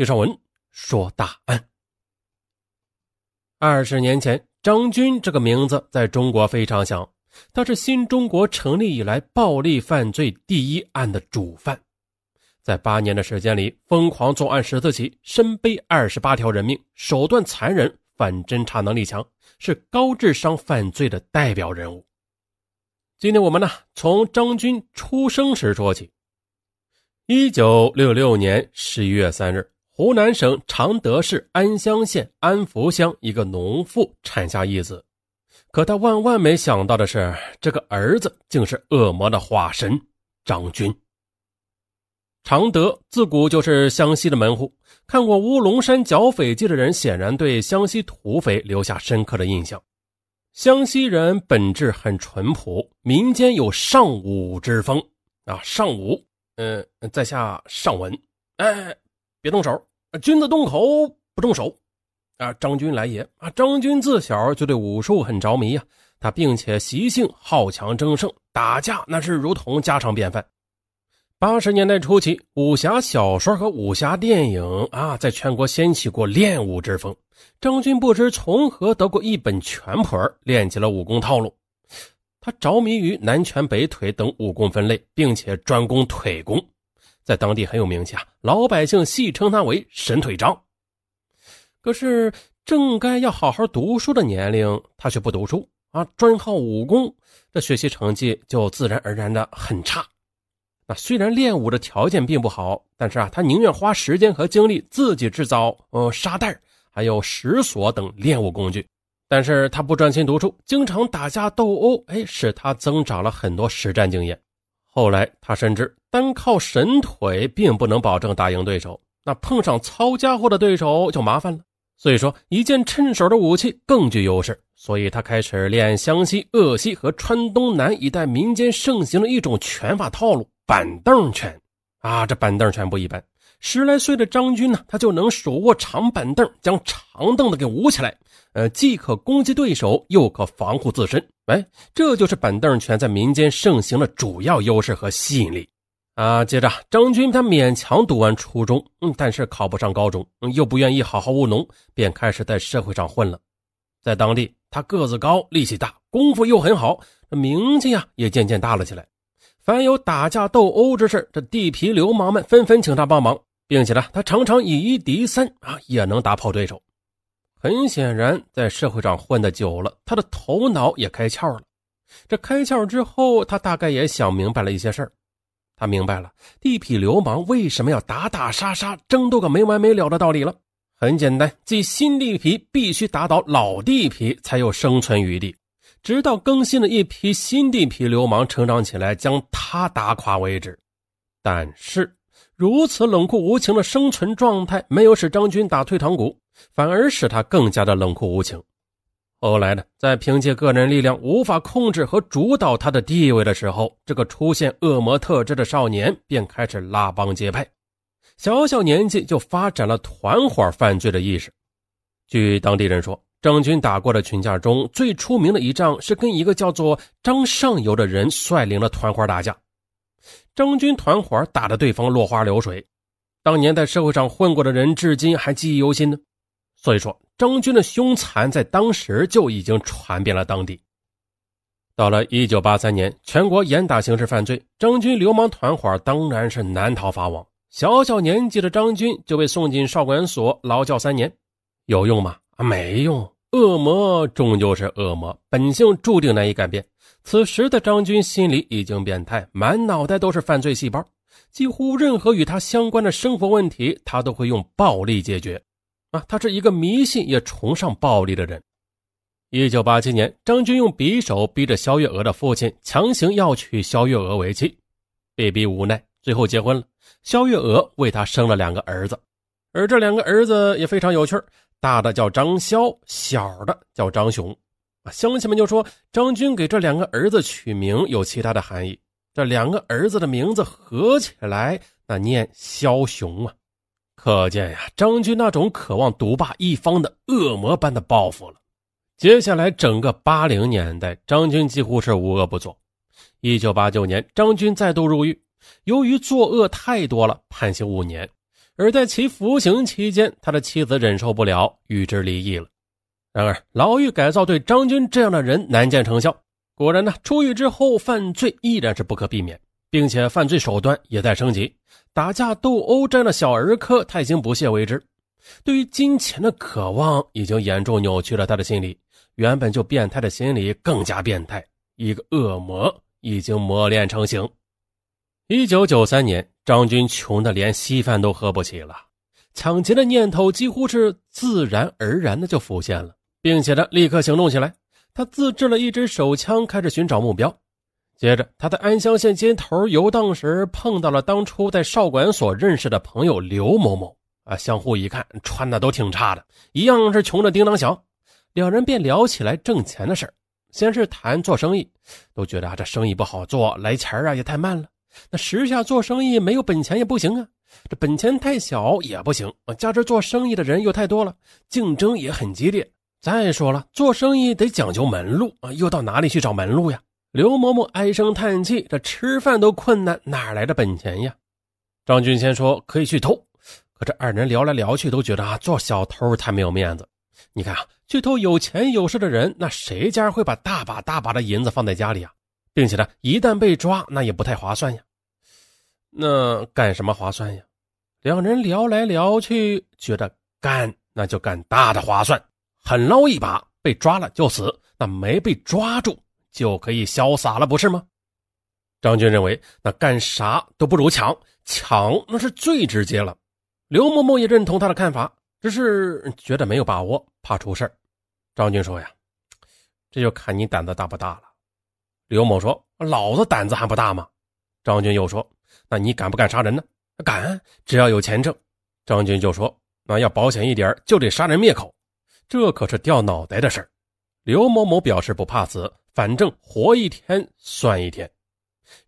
听上文说大案。二十年前，张军这个名字在中国非常响，他是新中国成立以来暴力犯罪第一案的主犯，在八年的时间里，疯狂作案十四起，身背二十八条人命，手段残忍，反侦查能力强，是高智商犯罪的代表人物。今天我们呢，从张军出生时说起。一九六六年十一月三日。湖南省常德市安乡县安福乡一个农妇产下一子，可他万万没想到的是，这个儿子竟是恶魔的化身张军。常德自古就是湘西的门户，看过《乌龙山剿匪记》的人，显然对湘西土匪留下深刻的印象。湘西人本质很淳朴，民间有尚武之风啊，尚武，嗯，在下尚文，哎，别动手。君子动口不动手，啊！张军来也啊！张军自小就对武术很着迷呀，他并且习性好强争胜，打架那是如同家常便饭。八十年代初期，武侠小说和武侠电影啊，在全国掀起过练武之风。张军不知从何得过一本拳谱，练起了武功套路。他着迷于南拳北腿等武功分类，并且专攻腿功。在当地很有名气啊，老百姓戏称他为“神腿张”。可是正该要好好读书的年龄，他却不读书啊，专好武功，这学习成绩就自然而然的很差。那虽然练武的条件并不好，但是啊，他宁愿花时间和精力自己制造呃沙袋，还有石锁等练武工具。但是他不专心读书，经常打架斗殴，哎，使他增长了很多实战经验。后来他深知。单靠神腿并不能保证打赢对手，那碰上糙家伙的对手就麻烦了。所以说，一件趁手的武器更具优势。所以他开始练湘西、鄂西和川东南一带民间盛行的一种拳法套路——板凳拳。啊，这板凳拳不一般。十来岁的张军呢，他就能手握长板凳，将长凳子给舞起来。呃，既可攻击对手，又可防护自身。哎，这就是板凳拳在民间盛行的主要优势和吸引力。啊，接着张军他勉强读完初中，嗯，但是考不上高中，嗯，又不愿意好好务农，便开始在社会上混了。在当地，他个子高，力气大，功夫又很好，这名气呀也渐渐大了起来。凡有打架斗殴之事，这地痞流氓们纷纷请他帮忙，并且呢，他常常以一敌三啊，也能打跑对手。很显然，在社会上混得久了，他的头脑也开窍了。这开窍之后，他大概也想明白了一些事儿。他明白了地痞流氓为什么要打打杀杀、争斗个没完没了的道理了。很简单，即新地痞必须打倒老地痞才有生存余地，直到更新的一批新地痞流氓成长起来，将他打垮为止。但是，如此冷酷无情的生存状态，没有使张军打退堂鼓，反而使他更加的冷酷无情。后来呢，在凭借个人力量无法控制和主导他的地位的时候，这个出现恶魔特质的少年便开始拉帮结派，小小年纪就发展了团伙犯罪的意识。据当地人说，张军打过的群架中最出名的一仗是跟一个叫做张上游的人率领了团伙打架，张军团伙打得对方落花流水，当年在社会上混过的人至今还记忆犹新呢。所以说。张军的凶残在当时就已经传遍了当地。到了一九八三年，全国严打刑事犯罪，张军流氓团伙当然是难逃法网。小小年纪的张军就被送进少管所劳教三年，有用吗？没用。恶魔终究是恶魔，本性注定难以改变。此时的张军心里已经变态，满脑袋都是犯罪细胞，几乎任何与他相关的生活问题，他都会用暴力解决。啊，他是一个迷信也崇尚暴力的人。一九八七年，张军用匕首逼着肖月娥的父亲强行要娶肖月娥为妻，被逼无奈，最后结婚了。肖月娥为他生了两个儿子，而这两个儿子也非常有趣大的叫张潇，小的叫张雄。乡亲们就说张军给这两个儿子取名有其他的含义，这两个儿子的名字合起来那念枭雄啊。可见呀，张军那种渴望独霸一方的恶魔般的报复了。接下来整个八零年代，张军几乎是无恶不作。一九八九年，张军再度入狱，由于作恶太多了，判刑五年。而在其服刑期间，他的妻子忍受不了，与之离异了。然而，牢狱改造对张军这样的人难见成效。果然呢，出狱之后犯罪依然是不可避免，并且犯罪手段也在升级，打架斗殴这样的小儿科他已经不屑为之。对于金钱的渴望已经严重扭曲了他的心理，原本就变态的心理更加变态，一个恶魔已经磨练成型。一九九三年，张军穷得连稀饭都喝不起了，抢劫的念头几乎是自然而然的就浮现了，并且呢，立刻行动起来。他自制了一支手枪，开始寻找目标。接着，他在安乡县街头游荡时，碰到了当初在少管所认识的朋友刘某某。啊，相互一看，穿的都挺差的，一样是穷的叮当响。两人便聊起来挣钱的事先是谈做生意，都觉得啊，这生意不好做，来钱啊也太慢了。那时下做生意没有本钱也不行啊，这本钱太小也不行啊，加之做生意的人又太多了，竞争也很激烈。再说了，做生意得讲究门路啊，又到哪里去找门路呀？刘嬷嬷唉声叹气，这吃饭都困难，哪来的本钱呀？张军先说可以去偷，可这二人聊来聊去，都觉得啊，做小偷太没有面子。你看啊，去偷有钱有势的人，那谁家会把大把大把的银子放在家里啊？并且呢，一旦被抓，那也不太划算呀。那干什么划算呀？两人聊来聊去，觉得干那就干大的划算，狠捞一把，被抓了就死，那没被抓住就可以潇洒了，不是吗？张军认为，那干啥都不如抢，抢那是最直接了。刘某某也认同他的看法，只是觉得没有把握，怕出事张军说呀：“这就看你胆子大不大了。”刘某说：“老子胆子还不大吗？”张军又说：“那你敢不敢杀人呢？”“敢，只要有钱挣。”张军就说：“那要保险一点，就得杀人灭口，这可是掉脑袋的事儿。”刘某某表示不怕死，反正活一天算一天。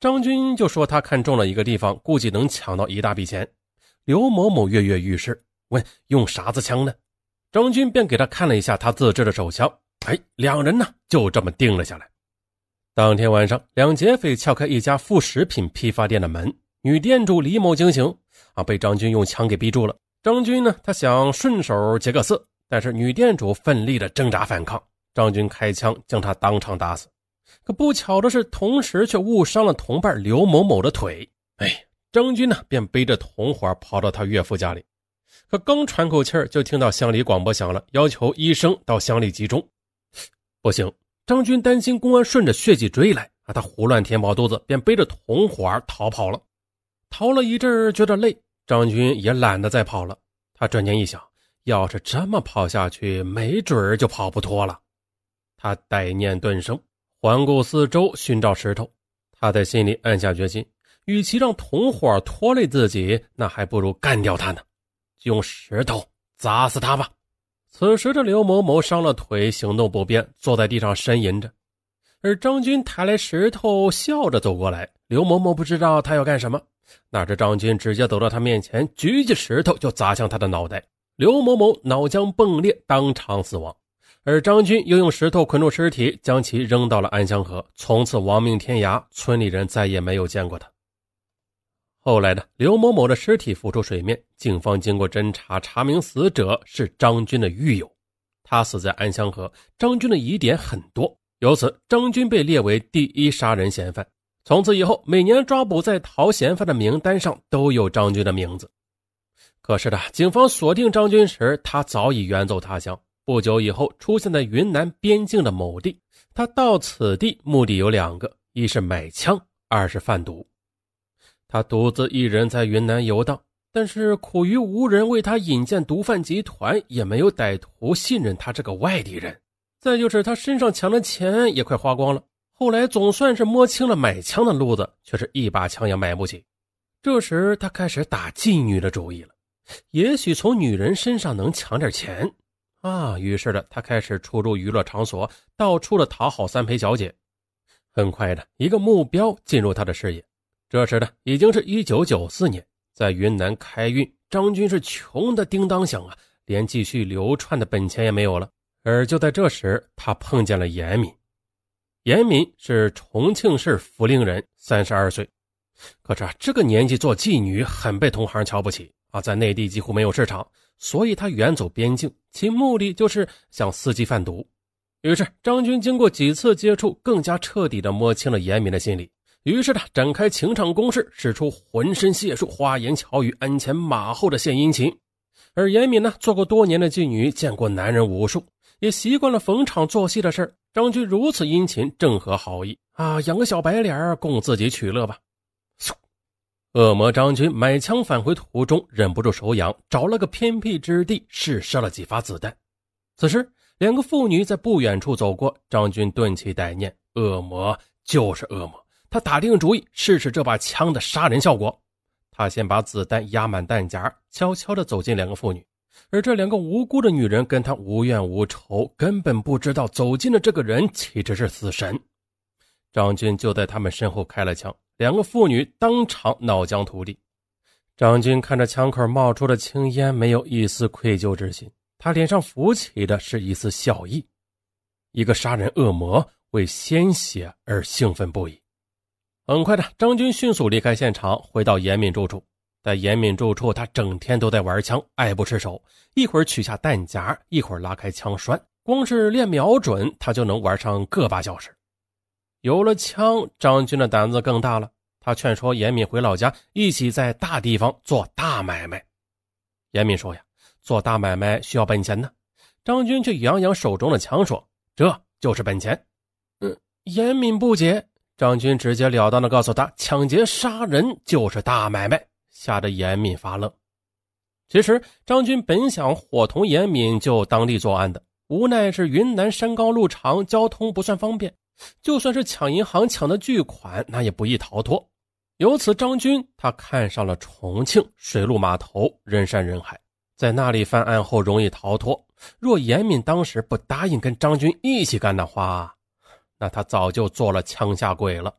张军就说他看中了一个地方，估计能抢到一大笔钱。刘某某跃跃欲试，问用啥子枪呢？张军便给他看了一下他自制的手枪。哎，两人呢就这么定了下来。当天晚上，两劫匪撬开一家副食品批发店的门，女店主李某惊醒，啊，被张军用枪给逼住了。张军呢，他想顺手劫个色，但是女店主奋力的挣扎反抗，张军开枪将她当场打死。可不巧的是，同时却误伤了同伴刘某某的腿。哎，张军呢，便背着同伙跑到他岳父家里，可刚喘口气儿，就听到乡里广播响了，要求医生到乡里集中。不行。张军担心公安顺着血迹追来啊，他胡乱填饱肚子，便背着同伙逃跑了。逃了一阵觉得累，张军也懒得再跑了。他转念一想，要是这么跑下去，没准儿就跑不脱了。他歹念顿生，环顾四周，寻找石头。他在心里暗下决心：与其让同伙拖累自己，那还不如干掉他呢，用石头砸死他吧。此时的刘某某伤了腿，行动不便，坐在地上呻吟着。而张军抬来石头，笑着走过来。刘某某不知道他要干什么，哪知张军直接走到他面前，举起石头就砸向他的脑袋。刘某某脑浆迸裂，当场死亡。而张军又用石头捆住尸体，将其扔到了安乡河，从此亡命天涯。村里人再也没有见过他。后来呢，刘某某的尸体浮出水面，警方经过侦查，查明死者是张军的狱友，他死在安乡河。张军的疑点很多，由此张军被列为第一杀人嫌犯。从此以后，每年抓捕在逃嫌犯的名单上都有张军的名字。可是呢，警方锁定张军时，他早已远走他乡。不久以后，出现在云南边境的某地。他到此地目的有两个：一是买枪，二是贩毒。他独自一人在云南游荡，但是苦于无人为他引荐毒贩集团，也没有歹徒信任他这个外地人。再就是他身上抢的钱也快花光了。后来总算是摸清了买枪的路子，却是一把枪也买不起。这时他开始打妓女的主意了，也许从女人身上能抢点钱啊。于是呢，他开始出入娱乐场所，到处的讨好三陪小姐。很快的一个目标进入他的视野。这时呢，已经是一九九四年，在云南开运，张军是穷的叮当响啊，连继续流窜的本钱也没有了。而就在这时，他碰见了严敏。严敏是重庆市涪陵人，三十二岁，可是啊，这个年纪做妓女很被同行瞧不起，啊，在内地几乎没有市场，所以他远走边境，其目的就是向司机贩毒。于是张军经过几次接触，更加彻底的摸清了严敏的心理。于是他展开情场攻势，使出浑身解数，花言巧语，鞍前马后的献殷勤。而严敏呢，做过多年的妓女，见过男人无数，也习惯了逢场作戏的事儿张军如此殷勤，正合好意啊，养个小白脸供自己取乐吧。恶魔张军买枪返回途中，忍不住手痒，找了个偏僻之地试射了几发子弹。此时，两个妇女在不远处走过，张军顿起歹念：恶魔就是恶魔，他打定主意试试这把枪的杀人效果。他先把子弹压满弹夹，悄悄地走进两个妇女，而这两个无辜的女人跟他无怨无仇，根本不知道走近的这个人其实是死神。张军就在他们身后开了枪，两个妇女当场脑浆涂地。张军看着枪口冒出的青烟，没有一丝愧疚之心，他脸上浮起的是一丝笑意。一个杀人恶魔为鲜血而兴奋不已。很快的，张军迅速离开现场，回到严敏住处。在严敏住处，他整天都在玩枪，爱不释手。一会儿取下弹夹，一会儿拉开枪栓，光是练瞄准，他就能玩上个把小时。有了枪，张军的胆子更大了。他劝说严敏回老家，一起在大地方做大买卖。严敏说：“呀，做大买卖需要本钱呢。”张军却扬扬手中的枪说：“这就是本钱。”嗯，严敏不解。张军直截了当的告诉他：“抢劫杀人就是大买卖。”吓得严敏发愣。其实张军本想伙同严敏就当地作案的，无奈是云南山高路长，交通不算方便。就算是抢银行抢的巨款，那也不易逃脱。由此，张军他看上了重庆水陆码头，人山人海，在那里犯案后容易逃脱。若严敏当时不答应跟张军一起干的话，那他早就做了枪下鬼了。